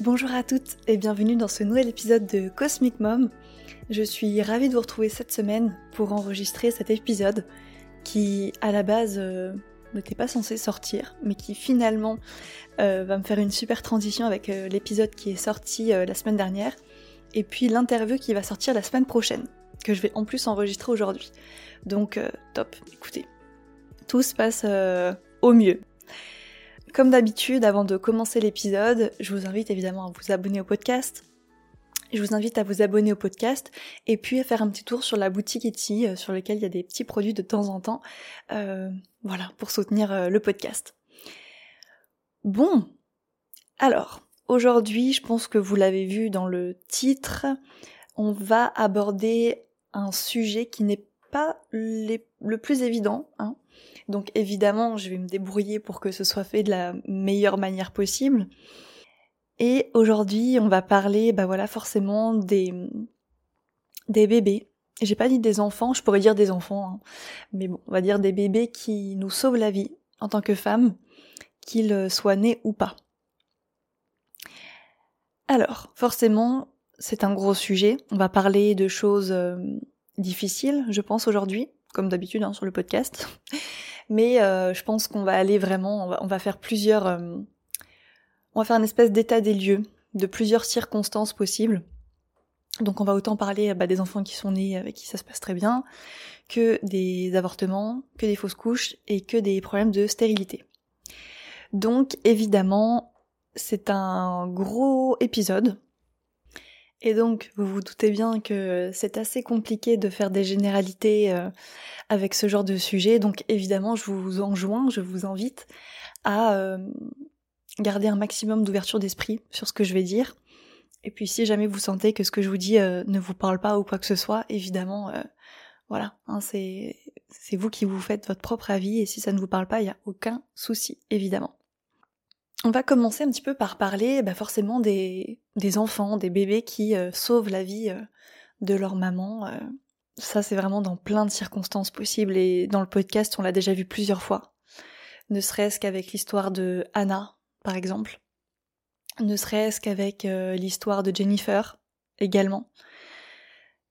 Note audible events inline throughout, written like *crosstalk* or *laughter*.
Bonjour à toutes et bienvenue dans ce nouvel épisode de Cosmic Mom. Je suis ravie de vous retrouver cette semaine pour enregistrer cet épisode qui à la base euh, n'était pas censé sortir mais qui finalement euh, va me faire une super transition avec euh, l'épisode qui est sorti la semaine dernière et puis l'interview qui va sortir la semaine prochaine que je vais en plus enregistrer aujourd'hui. Donc top, écoutez, tout se passe au mieux. Comme d'habitude, avant de commencer l'épisode, je vous invite évidemment à vous abonner au podcast. Je vous invite à vous abonner au podcast et puis à faire un petit tour sur la boutique Etsy euh, sur lequel il y a des petits produits de temps en temps. Euh, voilà, pour soutenir euh, le podcast. Bon, alors, aujourd'hui, je pense que vous l'avez vu dans le titre, on va aborder un sujet qui n'est pas le plus évident. Hein. Donc évidemment, je vais me débrouiller pour que ce soit fait de la meilleure manière possible. Et aujourd'hui, on va parler, bah voilà, forcément des, des bébés. J'ai pas dit des enfants, je pourrais dire des enfants, hein. mais bon, on va dire des bébés qui nous sauvent la vie en tant que femmes, qu'ils soient nés ou pas. Alors, forcément, c'est un gros sujet. On va parler de choses euh, difficiles, je pense, aujourd'hui, comme d'habitude hein, sur le podcast. *laughs* Mais euh, je pense qu'on va aller vraiment, on va, faire plusieurs, euh, on va faire une espèce d'état des lieux de plusieurs circonstances possibles. Donc on va autant parler bah, des enfants qui sont nés avec qui ça se passe très bien, que des avortements, que des fausses couches et que des problèmes de stérilité. Donc évidemment, c'est un gros épisode. Et donc, vous vous doutez bien que c'est assez compliqué de faire des généralités euh, avec ce genre de sujet. Donc évidemment, je vous enjoins, je vous invite à euh, garder un maximum d'ouverture d'esprit sur ce que je vais dire. Et puis si jamais vous sentez que ce que je vous dis euh, ne vous parle pas ou quoi que ce soit, évidemment, voilà, hein, c'est vous qui vous faites votre propre avis et si ça ne vous parle pas, il n'y a aucun souci, évidemment. On va commencer un petit peu par parler bah, forcément des, des enfants, des bébés qui sauvent la vie de leur maman ça, c'est vraiment dans plein de circonstances possibles et dans le podcast, on l'a déjà vu plusieurs fois. Ne serait-ce qu'avec l'histoire de Anna, par exemple. Ne serait-ce qu'avec euh, l'histoire de Jennifer, également.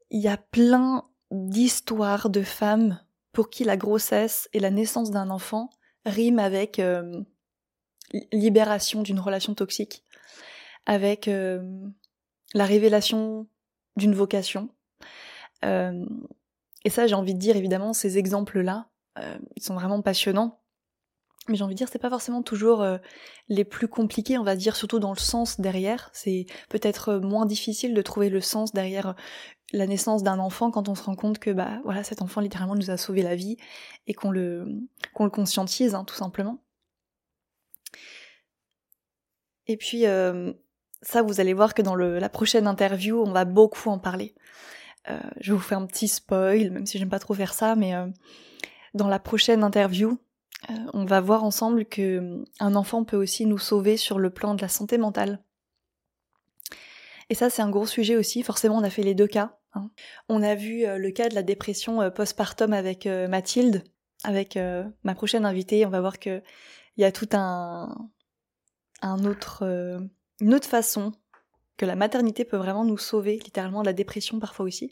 Il y a plein d'histoires de femmes pour qui la grossesse et la naissance d'un enfant riment avec euh, libération d'une relation toxique, avec euh, la révélation d'une vocation, euh, et ça, j'ai envie de dire, évidemment, ces exemples-là, euh, ils sont vraiment passionnants. Mais j'ai envie de dire, c'est pas forcément toujours les plus compliqués, on va dire, surtout dans le sens derrière. C'est peut-être moins difficile de trouver le sens derrière la naissance d'un enfant quand on se rend compte que, bah, voilà, cet enfant littéralement nous a sauvé la vie et qu'on le, qu'on le conscientise, hein, tout simplement. Et puis, ça, vous allez voir que dans la prochaine interview, on va beaucoup en parler. Euh, je vous fais un petit spoil, même si j'aime pas trop faire ça, mais euh, dans la prochaine interview, euh, on va voir ensemble que un enfant peut aussi nous sauver sur le plan de la santé mentale. Et ça, c'est un gros sujet aussi. Forcément, on a fait les deux cas. Hein. On a vu le cas de la dépression postpartum avec Mathilde, avec ma prochaine invitée. On va voir que il y a tout un, un autre, une autre façon que la maternité peut vraiment nous sauver, littéralement de la dépression parfois aussi.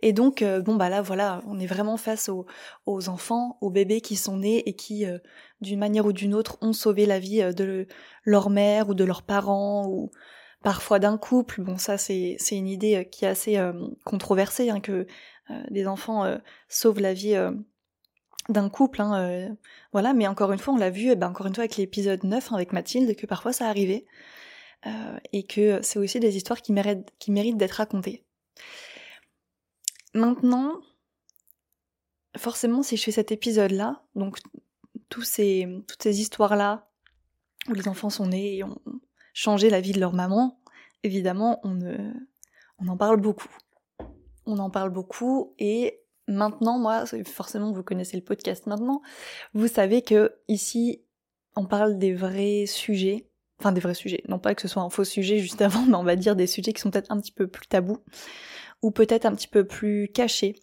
Et donc, euh, bon bah là voilà, on est vraiment face aux, enfants, aux bébés qui sont nés et qui, euh, d'une manière ou d'une autre, ont sauvé la vie euh, de leur mère ou de leurs parents ou parfois d'un couple. Bon ça c'est une idée qui est assez controversée hein, que des enfants sauvent la vie d'un couple, hein, voilà. Mais encore une fois, on l'a vu, eh ben, encore une fois avec l'épisode 9 hein, avec Mathilde, que parfois ça arrivait. Euh, et que c'est aussi des histoires qui méritent, d'être racontées. Maintenant, forcément, si je fais cet épisode-là, donc toutes ces histoires-là, où les enfants sont nés et ont changé la vie de leur maman, évidemment, on, on en parle beaucoup. On en parle beaucoup et maintenant, moi, forcément, vous connaissez le podcast maintenant, vous savez que ici, on parle des vrais sujets enfin des vrais sujets, non pas que ce soit un faux sujet juste avant, *laughs* mais on va dire des sujets qui sont peut-être un petit peu plus tabous, ou peut-être un petit peu plus cachés,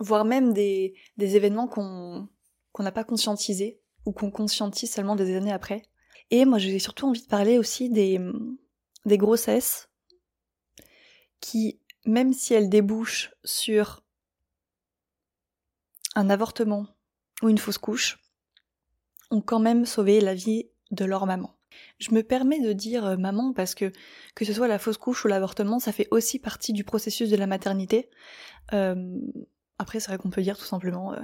voire même des, événements qu'on n'a pas conscientisés, ou qu'on conscientise seulement des années après. Et moi, j'ai surtout envie de parler aussi des grossesses qui, même si elles débouchent sur un avortement ou une fausse couche, ont quand même sauvé la vie de leur maman. Je me permets de dire euh, maman parce que que ce soit la fausse couche ou l'avortement, ça fait aussi partie du processus de la maternité. Euh, après, c'est vrai qu'on peut dire tout simplement euh,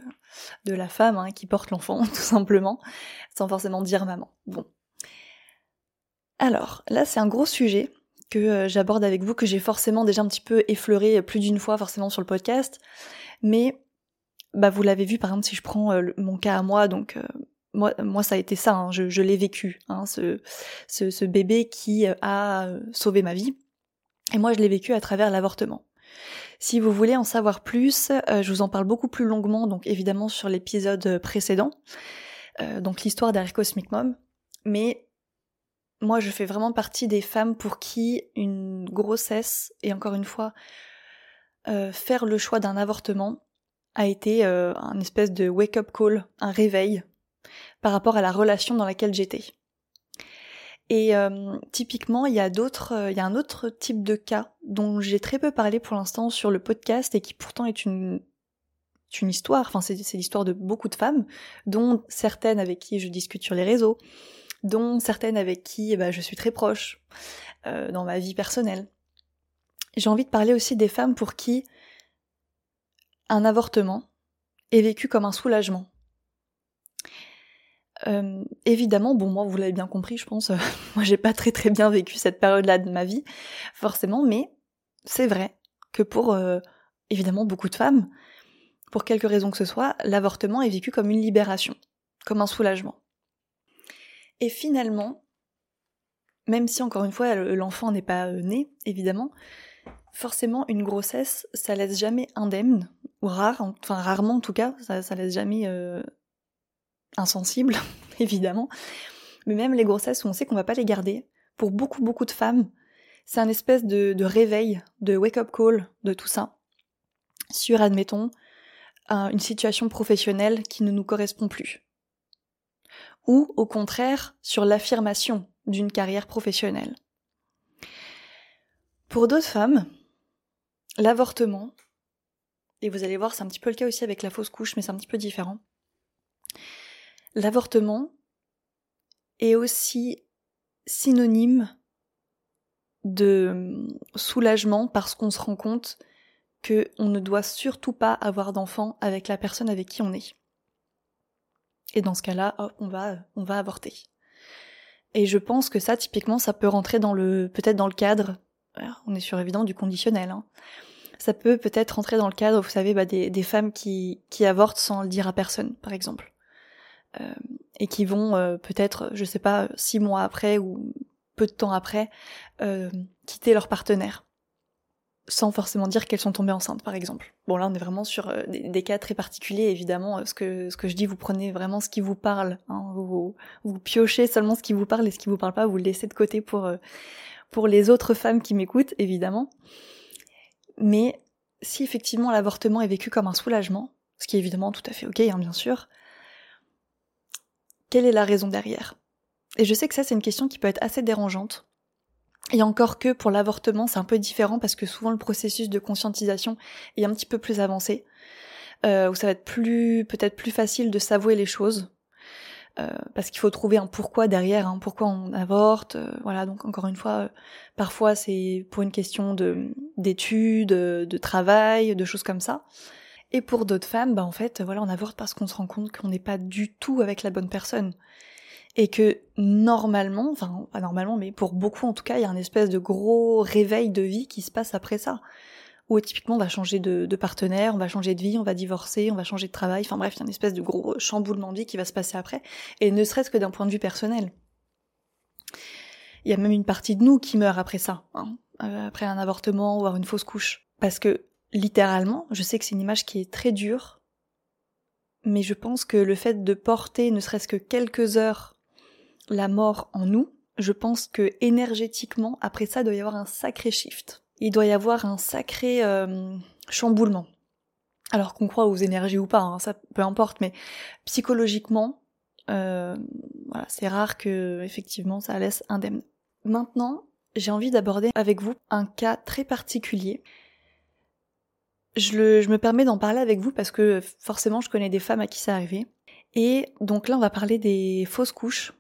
de la femme hein, qui porte l'enfant, *laughs* tout simplement, sans forcément dire maman. Bon. Alors, là, c'est un gros sujet que j'aborde avec vous, que j'ai forcément déjà un petit peu effleuré plus d'une fois forcément sur le podcast. Mais, bah, vous l'avez vu, par exemple, si je prends mon cas à moi, donc moi, ça a été ça, hein, je, l'ai vécu, hein, ce, bébé qui euh, a euh, sauvé ma vie. Et moi, je l'ai vécu à travers l'avortement. Si vous voulez en savoir plus, euh, je vous en parle beaucoup plus longuement, donc évidemment sur l'épisode précédent, donc l'histoire d'Harry Cosmic Mom. Mais moi, je fais vraiment partie des femmes pour qui une grossesse, et encore une fois, faire le choix d'un avortement a été un espèce de wake-up call, un réveil par rapport à la relation dans laquelle j'étais. Et euh, typiquement, il y a d'autres, euh, il y a un autre type de cas dont j'ai très peu parlé pour l'instant sur le podcast et qui pourtant est une une histoire. Enfin, c'est, l'histoire de beaucoup de femmes, dont certaines avec qui je discute sur les réseaux, dont certaines avec qui eh ben, je suis très proche euh, dans ma vie personnelle. J'ai envie de parler aussi des femmes pour qui un avortement est vécu comme un soulagement. Euh, évidemment, bon moi vous l'avez bien compris, je pense, euh, *laughs* moi j'ai pas très très bien vécu cette période-là de ma vie, forcément, mais c'est vrai que pour euh, évidemment beaucoup de femmes, pour quelque raison que ce soit, l'avortement est vécu comme une libération, comme un soulagement. Et finalement, même si encore une fois l'enfant n'est pas né, évidemment, forcément une grossesse, ça laisse jamais indemne, ou rare, enfin rarement en tout cas, ça, ça laisse jamais insensible, *laughs* évidemment. Mais même les grossesses où on sait qu'on va pas les garder, pour beaucoup beaucoup de femmes, c'est un espèce de, réveil, de wake-up call de tout ça, sur, admettons, une situation professionnelle qui ne nous correspond plus. Ou, au contraire, sur l'affirmation d'une carrière professionnelle. Pour d'autres femmes, l'avortement, et vous allez voir, c'est un petit peu le cas aussi avec la fausse couche, mais c'est un petit peu différent, L'avortement est aussi synonyme de hum, soulagement parce qu'on se rend compte que on ne doit surtout pas avoir d'enfant avec la personne avec qui on est. Et dans ce cas-là, on va, on va avorter. Et je pense que ça, typiquement, ça peut rentrer dans le, peut-être dans le cadre, on est sur évident du conditionnel, hein. ça peut peut-être rentrer dans le cadre, vous savez, bah, des, des femmes qui, qui avortent sans le dire à personne, par exemple. Euh, et qui vont euh, peut-être, je sais pas, six mois après ou peu de temps après, euh, quitter leur partenaire sans forcément dire qu'elles sont tombées enceintes, par exemple. Bon, là, on est vraiment sur des, cas très particuliers, évidemment. Ce que, ce que je dis, vous prenez vraiment ce qui vous parle. Hein, vous, vous, piochez seulement ce qui vous parle et ce qui vous parle pas, vous le laissez de côté pour, pour les autres femmes qui m'écoutent, évidemment. Mais si effectivement l'avortement est vécu comme un soulagement, ce qui est évidemment tout à fait ok, hein, bien sûr, quelle est la raison derrière? Et je sais que ça, c'est une question qui peut être assez dérangeante. Et encore que pour l'avortement, c'est un peu différent parce que souvent le processus de conscientisation est un petit peu plus avancé, euh, où ça va être plus, peut-être plus facile de s'avouer les choses. Euh, parce qu'il faut trouver un pourquoi derrière, hein, pourquoi on avorte, euh, voilà. Donc encore une fois, euh, parfois c'est pour une question de d'études, de travail, de choses comme ça. Et pour d'autres femmes, bah en fait, voilà, on avorte parce qu'on se rend compte qu'on n'est pas du tout avec la bonne personne. Et que normalement, enfin pas normalement, mais pour beaucoup en tout cas, il y a un espèce de gros réveil de vie qui se passe après ça. Où typiquement on va changer de, partenaire, on va changer de vie, on va divorcer, on va changer de travail, enfin bref, il y a une espèce de gros chamboulement de vie qui va se passer après, et ne serait-ce que d'un point de vue personnel. Il y a même une partie de nous qui meurt après ça, hein, euh, après un avortement ou une fausse couche. Parce que littéralement, je sais que c'est une image qui est très dure, mais je pense que le fait de porter ne serait-ce que quelques heures la mort en nous, je pense que énergétiquement, après ça, il doit y avoir un sacré shift. Il doit y avoir un sacré euh, chamboulement. Alors qu'on croit aux énergies ou pas, hein, ça peu importe, mais psychologiquement, voilà, c'est rare que effectivement ça laisse indemne. Maintenant, j'ai envie d'aborder avec vous un cas très particulier. Je, me permets d'en parler avec vous parce que forcément je connais des femmes à qui ça arrivé. Et donc là on va parler des fausses couches.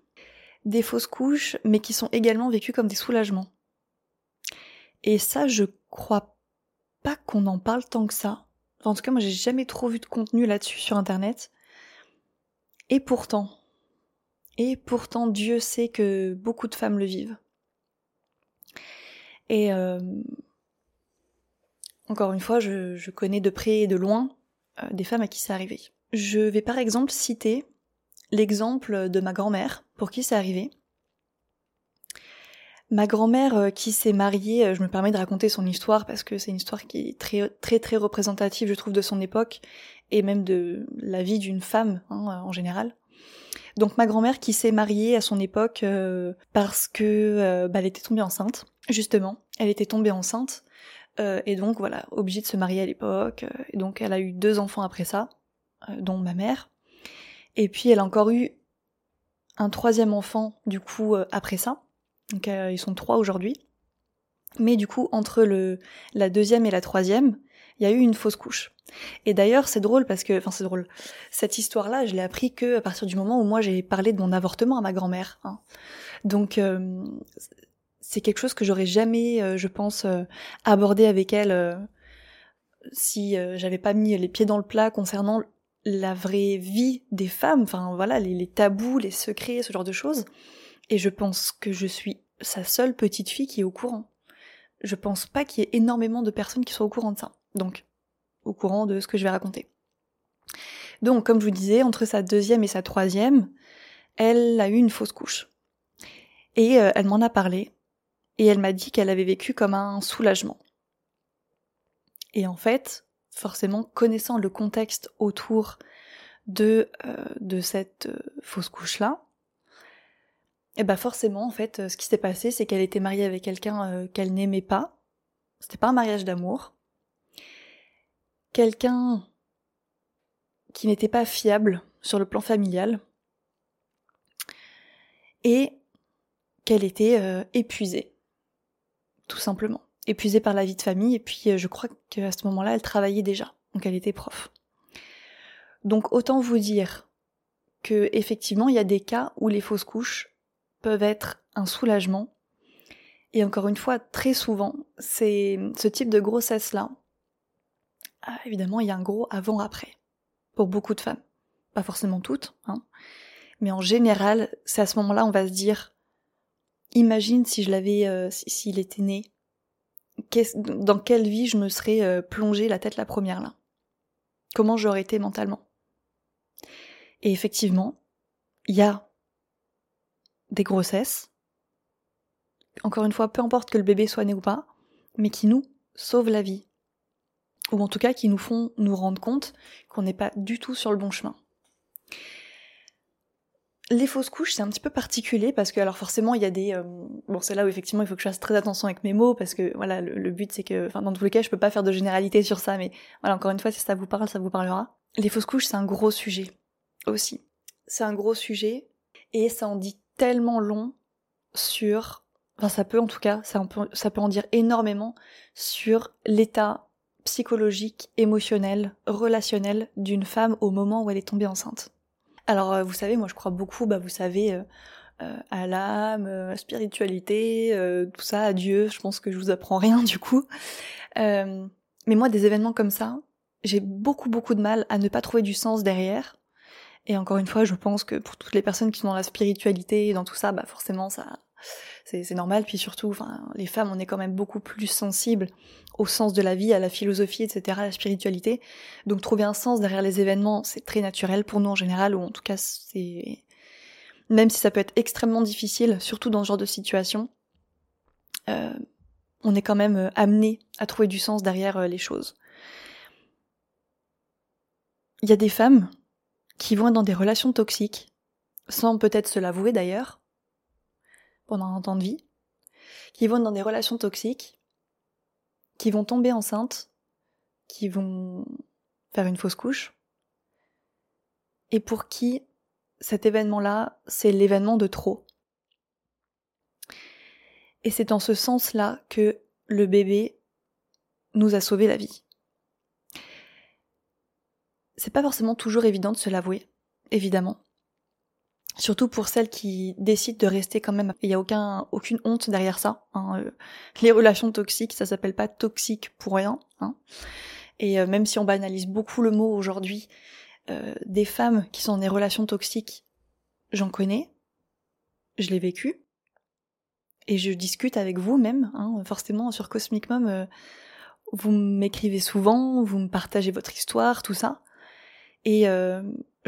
Des fausses couches mais qui sont également vécues comme des soulagements. Et ça je crois pas qu'on en parle tant que ça. en tout cas moi j'ai jamais trop vu de contenu là-dessus sur internet. Et pourtant, et pourtant Dieu sait que beaucoup de femmes le vivent. Et euh, encore une fois, je, connais de près et de loin euh, des femmes à qui c'est arrivé. Je vais par exemple citer l'exemple de ma grand-mère, pour qui c'est arrivé. Ma grand-mère euh, qui s'est mariée, je me permets de raconter son histoire parce que c'est une histoire qui est très très très représentative, je trouve, de son époque et même de la vie d'une femme hein, en général. Donc ma grand-mère qui s'est mariée à son époque parce que bah, elle était tombée enceinte justement, elle était tombée enceinte, euh, et donc voilà, obligée de se marier à l'époque, euh, et donc elle a eu deux enfants après ça, euh, dont ma mère, et puis elle a encore eu un troisième enfant du coup après ça, donc ils sont trois aujourd'hui, mais du coup entre le la deuxième et la troisième, il y a eu une fausse couche. Et d'ailleurs, c'est drôle parce que, enfin, c'est drôle. Cette histoire-là, je l'ai appris que à partir du moment où moi j'ai parlé de mon avortement à ma grand-mère. Hein. Donc, c'est quelque chose que j'aurais jamais, euh, je pense, euh, abordé avec elle euh, si j'avais pas mis les pieds dans le plat concernant la vraie vie des femmes, enfin voilà, les, tabous, les secrets, ce genre de choses. Et je pense que je suis sa seule petite fille qui est au courant. Je pense pas qu'il y ait énormément de personnes qui soient au courant de ça. Donc, au courant de ce que je vais raconter. Donc, comme je vous disais, entre sa deuxième et sa troisième, elle a eu une fausse couche. Et elle m'en a parlé et elle m'a dit qu'elle avait vécu comme un soulagement. Et en fait, forcément, connaissant le contexte autour de, euh, cette euh, fausse couche-là, et eh ben forcément, en fait, ce qui s'est passé, c'est qu'elle était mariée avec quelqu'un euh, qu'elle n'aimait pas. C'était pas un mariage d'amour. Quelqu'un qui n'était pas fiable sur le plan familial. Et qu'elle était épuisée tout simplement. Épuisée par la vie de famille, et puis euh, je crois qu'à ce moment-là, elle travaillait déjà, donc elle était prof. Donc autant vous dire que effectivement, il y a des cas où les fausses couches peuvent être un soulagement. Et encore une fois, très souvent, c'est ce type de grossesse-là. Ah, évidemment, il y a un gros avant-après pour beaucoup de femmes. Pas forcément toutes, hein. Mais en général, c'est à ce moment-là, on va se dire Imagine si je l'avais, euh, s'il était né, dans quelle vie je me serais euh, plongée la tête la première là? Comment j'aurais été mentalement? Et effectivement, il y a des grossesses, encore une fois, peu importe que le bébé soit né ou pas, mais qui nous sauvent la vie. Ou en tout cas qui nous font nous rendre compte qu'on n'est pas du tout sur le bon chemin. Les fausses couches, c'est un petit peu particulier parce que alors forcément il y a des euh, bon c'est là où effectivement il faut que je fasse très attention avec mes mots parce que voilà le, but c'est que enfin dans tous les cas je peux pas faire de généralité sur ça mais voilà encore une fois si ça vous parle ça vous parlera. Les fausses couches c'est un gros sujet aussi. C'est un gros sujet et ça en dit tellement long sur enfin ça peut en tout cas ça, peut, ça peut en dire énormément sur l'état psychologique, émotionnel, relationnel d'une femme au moment où elle est tombée enceinte. Alors, euh, vous savez, moi je crois beaucoup, bah, vous savez, euh, euh, à l'âme, à la spiritualité, tout ça, à Dieu. Je pense que je vous apprends rien du coup. mais moi, des événements comme ça, j'ai beaucoup beaucoup de mal à ne pas trouver du sens derrière. Et encore une fois, je pense que pour toutes les personnes qui sont dans la spiritualité, dans tout ça, bah forcément ça, c'est normal. Puis surtout, enfin, les femmes, on est quand même beaucoup plus sensibles au sens de la vie, à la philosophie, etc., à la spiritualité. Donc trouver un sens derrière les événements, c'est très naturel pour nous en général, ou en tout cas c'est... Même si ça peut être extrêmement difficile, surtout dans ce genre de situation, euh, on est quand même euh, amené à trouver du sens derrière euh, les choses. Il y a des femmes qui vont dans des relations toxiques, sans peut-être se l'avouer d'ailleurs, pendant un temps de vie, qui vont dans des relations toxiques qui vont tomber enceintes, qui vont faire une fausse couche, et pour qui cet événement-là, c'est l'événement de trop. Et c'est dans ce sens-là que le bébé nous a sauvé la vie. C'est pas forcément toujours évident de se l'avouer, évidemment. Surtout pour celles qui décident de rester quand même. Il n'y a aucun, aucune honte derrière ça. Hein. Euh, les relations toxiques, ça s'appelle pas toxique pour rien. Hein. Et euh, même si on banalise beaucoup le mot aujourd'hui, euh, des femmes qui sont dans des relations toxiques, j'en connais, je l'ai vécu, et je discute avec vous même, hein, forcément sur Cosmic Mom, vous m'écrivez souvent, vous me partagez votre histoire, tout ça, et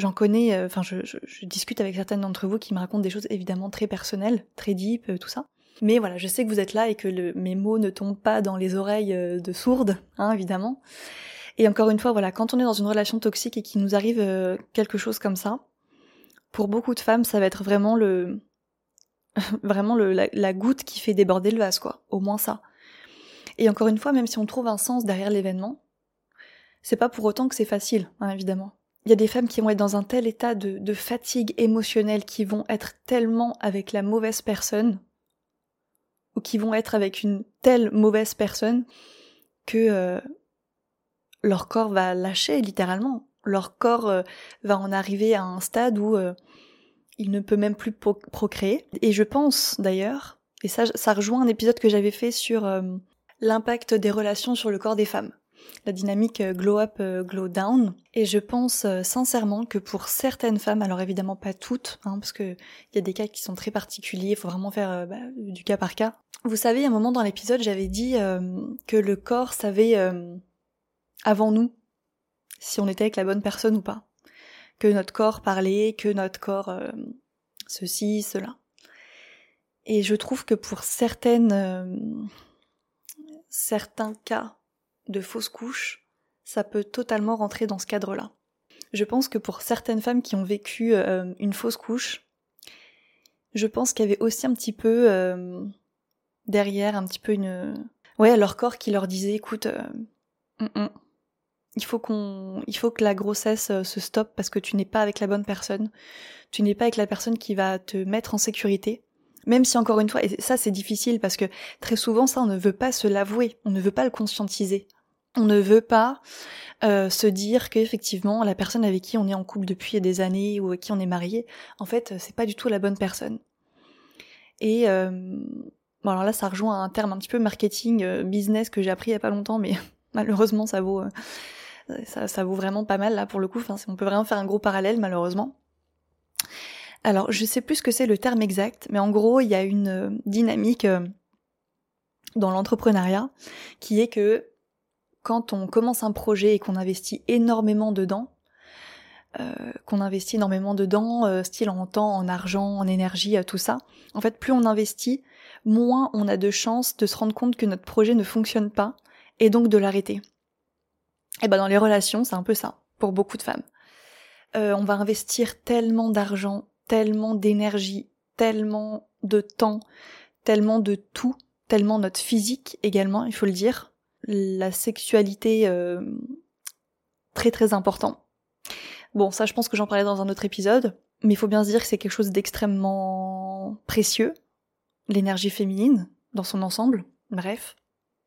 j'en connais, euh, enfin, je, discute avec certaines d'entre vous qui me racontent des choses évidemment très personnelles, très deep, euh, tout ça. Mais voilà, je sais que vous êtes là et que le, mes mots ne tombent pas dans les oreilles euh, de sourdes, hein, évidemment. Et encore une fois, voilà, quand on est dans une relation toxique et qu'il nous arrive quelque chose comme ça, pour beaucoup de femmes, ça va être vraiment le, *laughs* vraiment la, goutte qui fait déborder le vase, quoi. Au moins ça. Et encore une fois, même si on trouve un sens derrière l'événement, c'est pas pour autant que c'est facile, hein, évidemment il y a des femmes qui vont être dans un tel état de, fatigue émotionnelle, qui vont être tellement avec la mauvaise personne, ou qui vont être avec une telle mauvaise personne, que euh, leur corps va lâcher littéralement. Leur corps euh, va en arriver à un stade où euh, il ne peut même plus procréer. Et je pense d'ailleurs, et ça, ça rejoint un épisode que j'avais fait sur l'impact des relations sur le corps des femmes la dynamique euh, glow up, euh, glow down. Et je pense euh, sincèrement que pour certaines femmes, alors évidemment pas toutes, hein, parce que il y a des cas qui sont très particuliers, il faut vraiment faire bah, du cas par cas. Vous savez, à un moment dans l'épisode, j'avais dit que le corps savait avant nous si on était avec la bonne personne ou pas. Que notre corps parlait, que notre corps ceci, cela. Et je trouve que pour certaines certains cas de fausses couches, ça peut totalement rentrer dans ce cadre-là. Je pense que pour certaines femmes qui ont vécu euh, une fausse couche, je pense qu'il y avait aussi un petit peu euh, derrière, un petit peu une... Ouais, leur corps qui leur disait, écoute, euh, mm, mm, il faut qu'on, il faut que la grossesse se stoppe parce que tu n'es pas avec la bonne personne, tu n'es pas avec la personne qui va te mettre en sécurité. Même si encore une fois, et ça c'est difficile parce que très souvent ça on ne veut pas se l'avouer, on ne veut pas le conscientiser. On ne veut pas euh, se dire qu'effectivement la personne avec qui on est en couple depuis des années ou avec qui on est marié, en fait c'est pas du tout la bonne personne. Et euh, bon alors là ça rejoint un terme un petit peu marketing euh, business que j'ai appris il y a pas longtemps, mais *laughs* malheureusement ça vaut ça, ça, vaut vraiment pas mal là pour le coup. Enfin on peut vraiment faire un gros parallèle malheureusement. Alors je sais plus ce que c'est le terme exact, mais en gros il y a une dynamique dans l'entrepreneuriat qui est que quand on commence un projet et qu'on investit énormément dedans, euh, qu'on investit énormément dedans, euh, style en temps, en argent, en énergie, euh, tout ça, en fait, plus on investit, moins on a de chances de se rendre compte que notre projet ne fonctionne pas et donc de l'arrêter. Et ben dans les relations, c'est un peu ça pour beaucoup de femmes. on va investir tellement d'argent, tellement d'énergie, tellement de temps, tellement de tout, tellement notre physique également, il faut le dire, la sexualité euh, très très important. Bon, ça je pense que j'en parlais dans un autre épisode, mais il faut bien se dire que c'est quelque chose d'extrêmement précieux, l'énergie féminine dans son ensemble, bref.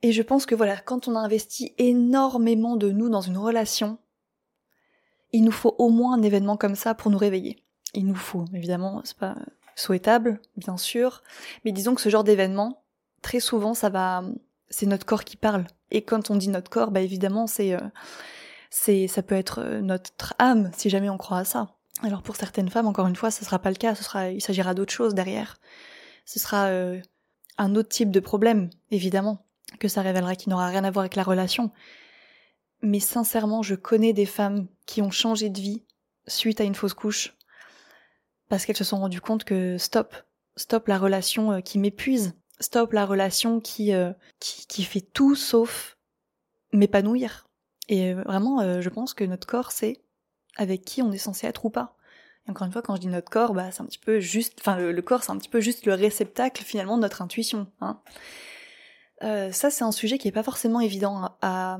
Et je pense que voilà, quand on a investi énormément de nous dans une relation, il nous faut au moins un événement comme ça pour nous réveiller. Il nous faut, évidemment, c'est pas souhaitable, bien sûr, mais disons que ce genre d'événement, très souvent, ça va, c'est notre corps qui parle. Et quand on dit notre corps, bah évidemment, c'est, euh, c'est, ça peut être euh, notre âme, si jamais on croit à ça. Alors pour certaines femmes, encore une fois, ce sera pas le cas. Ce sera, il s'agira d'autre chose derrière. Ce sera euh, un autre type de problème, évidemment, que ça révélera qui n'aura rien à voir avec la relation. Mais sincèrement, je connais des femmes qui ont changé de vie suite à une fausse couche parce qu'elles se sont rendues compte que stop, stop la relation qui m'épuise, stop la relation qui, euh, qui, qui, fait tout sauf m'épanouir. Et euh, vraiment, euh, je pense que notre corps, c'est avec qui on est censé être ou pas. Et encore une fois, quand je dis notre corps, bah, c'est un petit peu juste, enfin, le, corps, c'est un petit peu juste le réceptacle finalement de notre intuition. Hein. ça, c'est un sujet qui est pas forcément évident à,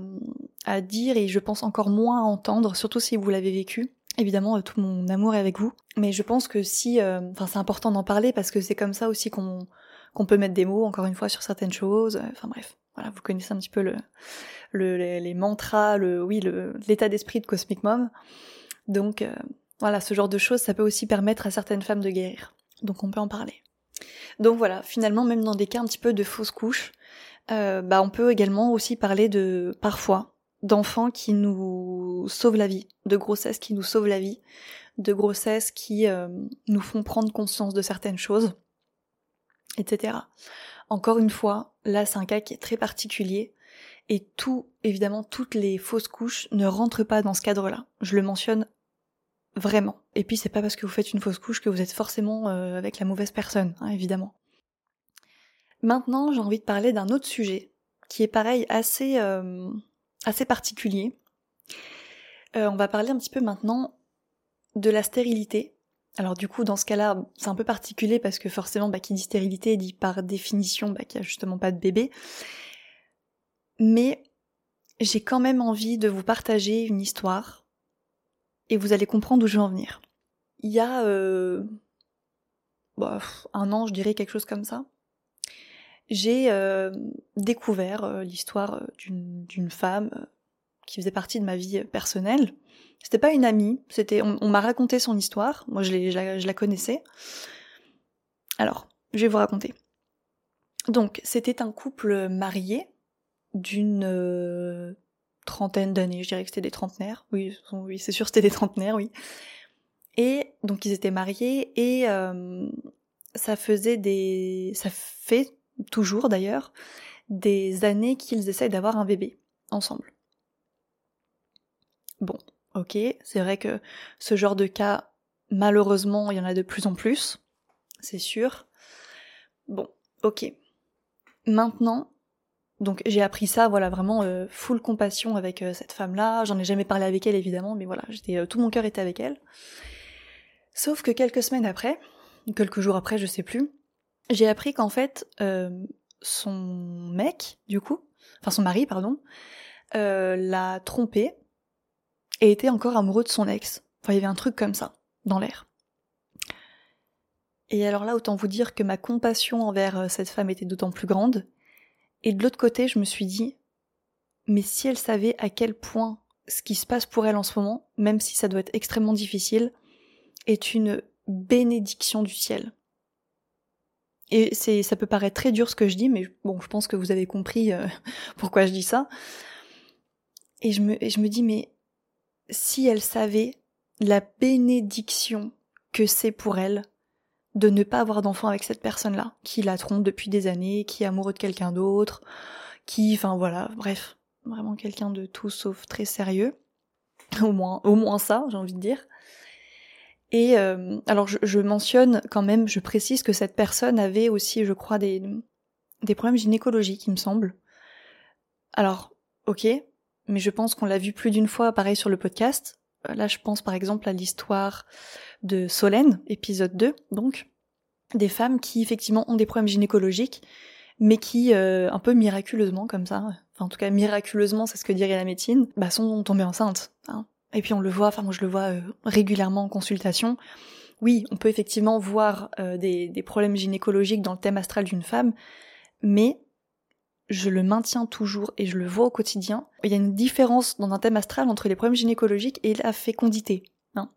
à, dire et je pense encore moins à entendre, surtout si vous l'avez vécu. Évidemment, tout mon amour est avec vous. Mais je pense que si, enfin, c'est important d'en parler parce que c'est comme ça aussi qu'on qu'on peut mettre des mots, encore une fois, sur certaines choses. Enfin bref, voilà, vous connaissez un petit peu le, le les, mantras, le, oui, l'état d'esprit de Cosmic Mom. Donc voilà, ce genre de choses, ça peut aussi permettre à certaines femmes de guérir. Donc on peut en parler. Donc voilà, finalement, même dans des cas un petit peu de fausses couches, euh, bah on peut également aussi parler de parfois d'enfants qui nous sauvent la vie, de grossesses qui nous sauvent la vie, de grossesses qui euh, nous font prendre conscience de certaines choses, etc. Encore une fois, là c'est un cas qui est très particulier et tout, évidemment, toutes les fausses couches ne rentrent pas dans ce cadre-là. Je le mentionne Vraiment. Et puis c'est pas parce que vous faites une fausse couche que vous êtes forcément euh, avec la mauvaise personne, hein, évidemment. Maintenant, j'ai envie de parler d'un autre sujet qui est pareil assez euh, assez particulier. Euh, on va parler un petit peu maintenant de la stérilité. Alors du coup, dans ce cas-là, c'est un peu particulier parce que forcément, bah, qui dit stérilité dit par définition bah, qu'il n'y a justement pas de bébé. Mais j'ai quand même envie de vous partager une histoire et vous allez comprendre où je veux en venir. Il y a bah, un an, je dirais quelque chose comme ça. J'ai euh, découvert euh, l'histoire d'une femme qui faisait partie de ma vie personnelle. C'était pas une amie, c'était on, m'a raconté son histoire. Moi, je, la connaissais. Alors, je vais vous raconter. Donc, c'était un couple marié d'une trentaine d'années, je dirais que c'était des trentenaires, oui, oui c'est sûr c'était des trentenaires, oui. Et donc ils étaient mariés et euh, ça faisait des... ça fait toujours d'ailleurs des années qu'ils essayent d'avoir un bébé ensemble. Bon, ok, c'est vrai que ce genre de cas, malheureusement, il y en a de plus en plus, c'est sûr. Bon, ok. Maintenant, donc j'ai appris ça, voilà, vraiment euh, full compassion avec euh, cette femme-là. J'en ai jamais parlé avec elle évidemment, mais voilà, euh, tout mon cœur était avec elle. Sauf que quelques semaines après, quelques jours après, je sais plus, j'ai appris qu'en fait son mec, du coup, enfin son mari, pardon, l'a trompé et était encore amoureux de son ex. Enfin, il y avait un truc comme ça dans l'air. Et alors là, autant vous dire que ma compassion envers cette femme était d'autant plus grande et de l'autre côté, je me suis dit, mais si elle savait à quel point ce qui se passe pour elle en ce moment, même si ça doit être extrêmement difficile, est une bénédiction du ciel. Et c'est, ça peut paraître très dur ce que je dis, mais bon, je pense que vous avez compris euh, *laughs* pourquoi je dis ça. Et je me, et je me dis, mais si elle savait la bénédiction que c'est pour elle de ne pas avoir d'enfant avec cette personne-là, qui la trompe depuis des années, qui est amoureux de quelqu'un d'autre, qui, enfin voilà, bref, vraiment quelqu'un de tout sauf très sérieux, *laughs* au moins, au moins ça, j'ai envie de dire. Et euh, alors je, mentionne quand même, je précise que cette personne avait aussi, je crois, des, des problèmes gynécologiques, il me semble. Alors, ok, mais je pense qu'on l'a vu plus d'une fois, pareil sur le podcast. Là, je pense par exemple à l'histoire de Solène, épisode 2, donc, des femmes qui effectivement ont des problèmes gynécologiques, mais qui, euh, un peu miraculeusement comme ça, enfin en tout cas miraculeusement, c'est ce que dirait la médecine, bah sont tombées enceintes. Hein. Et puis on le voit, enfin moi je le vois euh, régulièrement en consultation. Oui, on peut effectivement voir euh, des, des problèmes gynécologiques dans le thème astral d'une femme, mais je le maintiens toujours et je le vois au quotidien. Il y a une différence dans un thème astral entre les problèmes gynécologiques et la fécondité. Hein.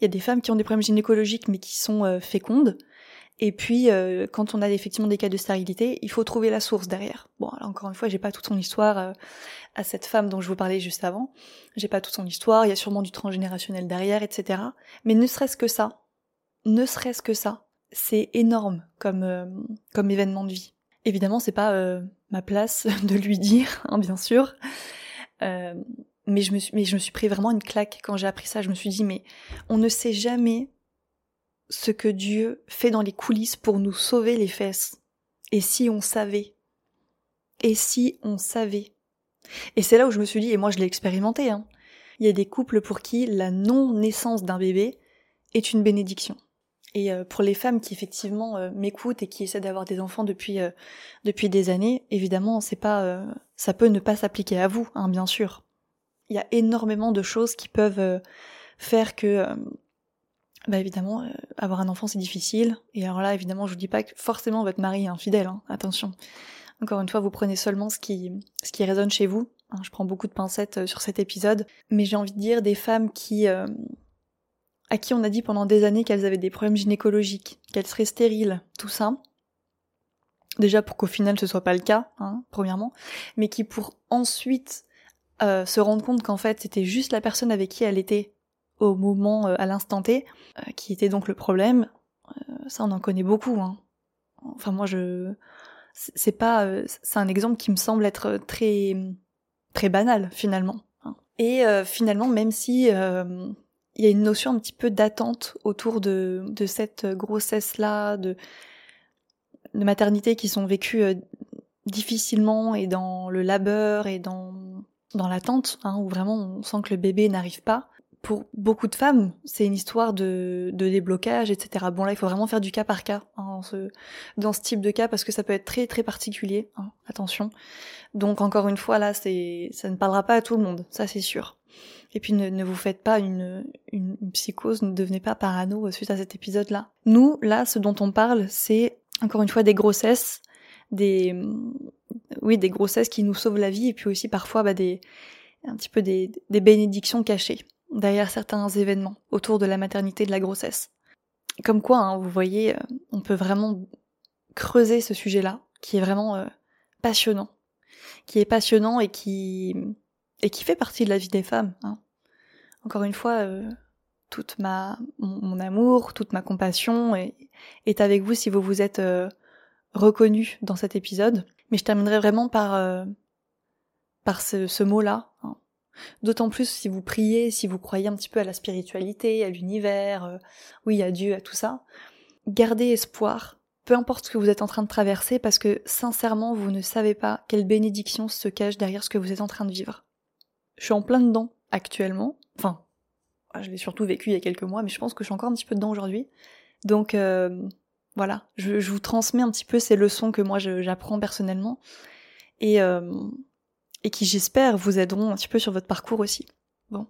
Il y a des femmes qui ont des problèmes gynécologiques mais qui sont euh, fécondes. Et puis, euh, quand on a effectivement des cas de stérilité, il faut trouver la source derrière. Bon, alors encore une fois, j'ai pas toute son histoire euh, à cette femme dont je vous parlais juste avant. J'ai pas toute son histoire. Il y a sûrement du transgénérationnel derrière, etc. Mais ne serait-ce que ça, ne serait-ce que ça, c'est énorme comme comme événement de vie. Évidemment, c'est pas euh, ma place *laughs* de lui dire, hein, bien sûr. Euh, mais je me suis, pris vraiment une claque quand j'ai appris ça. Je me suis dit, mais on ne sait jamais ce que Dieu fait dans les coulisses pour nous sauver les fesses. Et si on savait? Et si on savait? Et c'est là où je me suis dit, et moi je l'ai expérimenté, hein, il y a des couples pour qui la non-naissance d'un bébé est une bénédiction. Et euh, pour les femmes qui effectivement euh, m'écoutent et qui essaient d'avoir des enfants depuis euh, des années, évidemment, c'est pas ça peut ne pas s'appliquer à vous, hein, bien sûr. il y a énormément de choses qui peuvent faire que bah évidemment, avoir un enfant c'est difficile. Et alors là, évidemment, je vous dis pas que forcément votre mari est infidèle, hein, attention. Encore une fois, vous prenez seulement ce qui, ce résonne chez vous. Hein, je prends beaucoup de pincettes sur cet épisode. Mais j'ai envie de dire des femmes qui, à qui on a dit pendant des années qu'elles avaient des problèmes gynécologiques, qu'elles seraient stériles, tout ça. Déjà pour qu'au final ce soit pas le cas, hein, premièrement, mais qui pour ensuite euh, se rendre compte qu'en fait c'était juste la personne avec qui elle était au moment, euh, à l'instant T, euh, qui était donc le problème. ça on en connaît beaucoup. Hein. Enfin moi je, c'est pas, c'est un exemple qui me semble être très très banal finalement. Hein. Et finalement même si il y a une notion un petit peu d'attente autour de, cette grossesse-là, de, maternité qui sont vécues euh, difficilement et dans le labeur et dans, l'attente, hein, où vraiment on sent que le bébé n'arrive pas. Pour beaucoup de femmes, c'est une histoire de, déblocage, etc. Bon là, il faut vraiment faire du cas par cas hein, dans, ce, type de cas parce que ça peut être très très particulier. Hein, attention. Donc encore une fois, là, ça ne parlera pas à tout le monde, ça c'est sûr. Et puis ne, vous faites pas une, une, psychose, ne devenez pas parano suite à cet épisode-là. Nous, là, ce dont on parle, c'est encore une fois des grossesses, des oui des grossesses qui nous sauvent la vie et puis aussi parfois bah, des un petit peu des, des bénédictions cachées derrière certains événements autour de la maternité de la grossesse. Comme quoi, hein, vous voyez, euh, on peut vraiment creuser ce sujet-là, qui est vraiment euh, passionnant, qui est passionnant et qui et qui fait partie de la vie des femmes. Hein. Encore une fois, euh, toute ma mon, amour, toute ma compassion est, est, avec vous si vous vous êtes euh, reconnu dans cet épisode. Mais je terminerai vraiment par euh, par ce, ce mot-là. Hein. D'autant plus si vous priez, si vous croyez un petit peu à la spiritualité, à l'univers, euh, oui, à Dieu, à tout ça. Gardez espoir, peu importe ce que vous êtes en train de traverser, parce que sincèrement, vous ne savez pas quelle bénédiction se cache derrière ce que vous êtes en train de vivre. Je suis en plein dedans actuellement. Enfin, je l'ai surtout vécu il y a quelques mois, mais je pense que je suis encore un petit peu dedans aujourd'hui. Donc euh, voilà, je, vous transmets un petit peu ces leçons que moi j'apprends personnellement et, euh, et qui j'espère vous aideront un petit peu sur votre parcours aussi. Bon.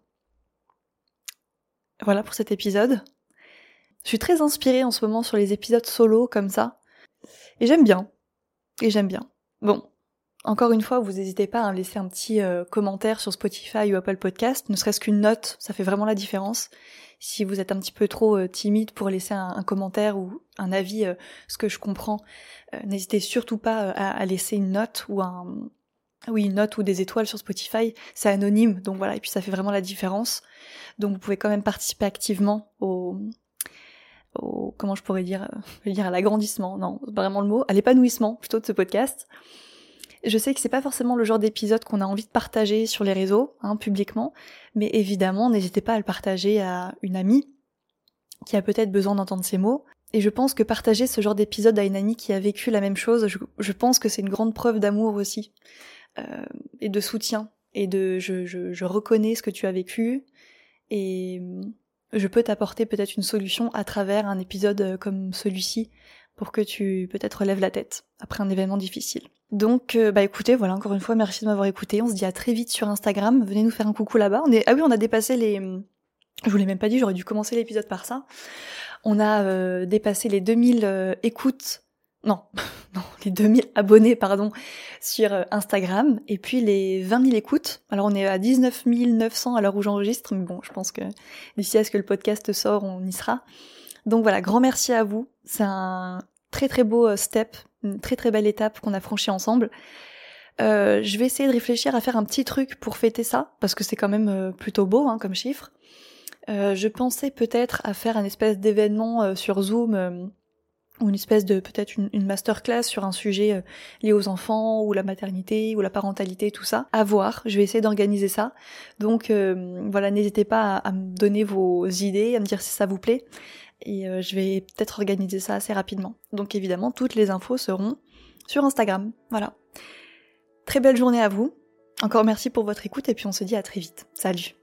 Voilà pour cet épisode. Je suis très inspirée en ce moment sur les épisodes solo comme ça. Et j'aime bien. Et j'aime bien. Bon, encore une fois, vous n'hésitez pas à laisser un petit euh, commentaire sur Spotify ou Apple Podcast, ne serait-ce qu'une note, ça fait vraiment la différence. Si vous êtes un petit peu trop euh, timide pour laisser un, commentaire ou un avis, euh, ce que je comprends, n'hésitez surtout pas à, laisser une note ou un, oui, une note ou des étoiles sur Spotify. C'est anonyme, donc voilà, et puis ça fait vraiment la différence. Donc vous pouvez quand même participer activement au, au comment je pourrais dire, dire à l'agrandissement, non, c'est pas vraiment le mot, à l'épanouissement plutôt de ce podcast. Je sais que c'est pas forcément le genre d'épisode qu'on a envie de partager sur les réseaux, hein, publiquement, mais évidemment, n'hésitez pas à le partager à une amie qui a peut-être besoin d'entendre ces mots. Et je pense que partager ce genre d'épisode à une amie qui a vécu la même chose, je, pense que c'est une grande preuve d'amour aussi, euh, et de soutien, et de je, reconnais ce que tu as vécu, et je peux t'apporter peut-être une solution à travers un épisode comme celui-ci pour que tu peut-être relèves la tête après un événement difficile. Donc, euh, bah écoutez, voilà, encore une fois, merci de m'avoir écouté. On se dit à très vite sur Instagram. Venez nous faire un coucou là-bas. Ah oui, on a dépassé les... Je vous l'ai même pas dit, j'aurais dû commencer l'épisode par ça. On a euh, dépassé les 2000 euh, écoutes... Non, *laughs* non, les 2000 abonnés, pardon, sur Instagram. Et puis les 20 000 écoutes. Alors on est à 19 900 à l'heure où j'enregistre. Mais bon, je pense que d'ici à ce que le podcast sort, on y sera. Donc voilà, grand merci à vous. C'est un très très beau step une très très belle étape qu'on a franchie ensemble. Euh, je vais essayer de réfléchir à faire un petit truc pour fêter ça, parce que c'est quand même euh, plutôt beau hein, comme chiffre. Euh, je pensais peut-être à faire un espèce d'événement sur Zoom, ou une espèce de peut-être une, masterclass sur un sujet lié aux enfants, ou la maternité, ou la parentalité, tout ça. À voir, je vais essayer d'organiser ça. Donc voilà, n'hésitez pas à, me donner vos idées, à me dire si ça vous plaît et euh, je vais peut-être organiser ça assez rapidement. Donc évidemment, toutes les infos seront sur Instagram. Voilà. Très belle journée à vous. Encore merci pour votre écoute et puis on se dit à très vite. Salut